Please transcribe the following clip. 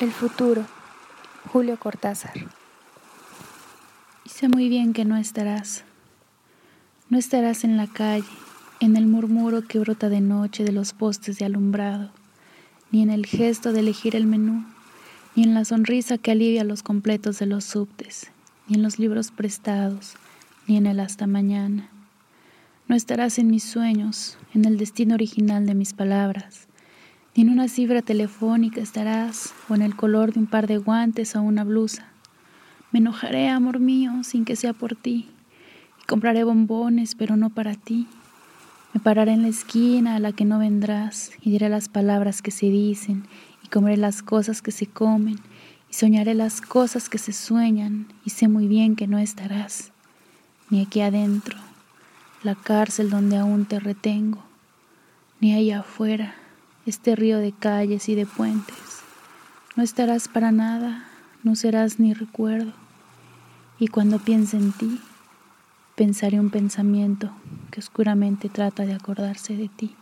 El futuro. Julio Cortázar. Y sé muy bien que no estarás. No estarás en la calle, en el murmuro que brota de noche de los postes de alumbrado, ni en el gesto de elegir el menú, ni en la sonrisa que alivia los completos de los subtes, ni en los libros prestados, ni en el hasta mañana. No estarás en mis sueños, en el destino original de mis palabras, ni en una cifra telefónica estarás, o en el color de un par de guantes o una blusa. Me enojaré, amor mío, sin que sea por ti, y compraré bombones, pero no para ti. Me pararé en la esquina a la que no vendrás, y diré las palabras que se dicen, y comeré las cosas que se comen, y soñaré las cosas que se sueñan, y sé muy bien que no estarás, ni aquí adentro, la cárcel donde aún te retengo, ni allá afuera este río de calles y de puentes. No estarás para nada, no serás ni recuerdo. Y cuando piense en ti, pensaré un pensamiento que oscuramente trata de acordarse de ti.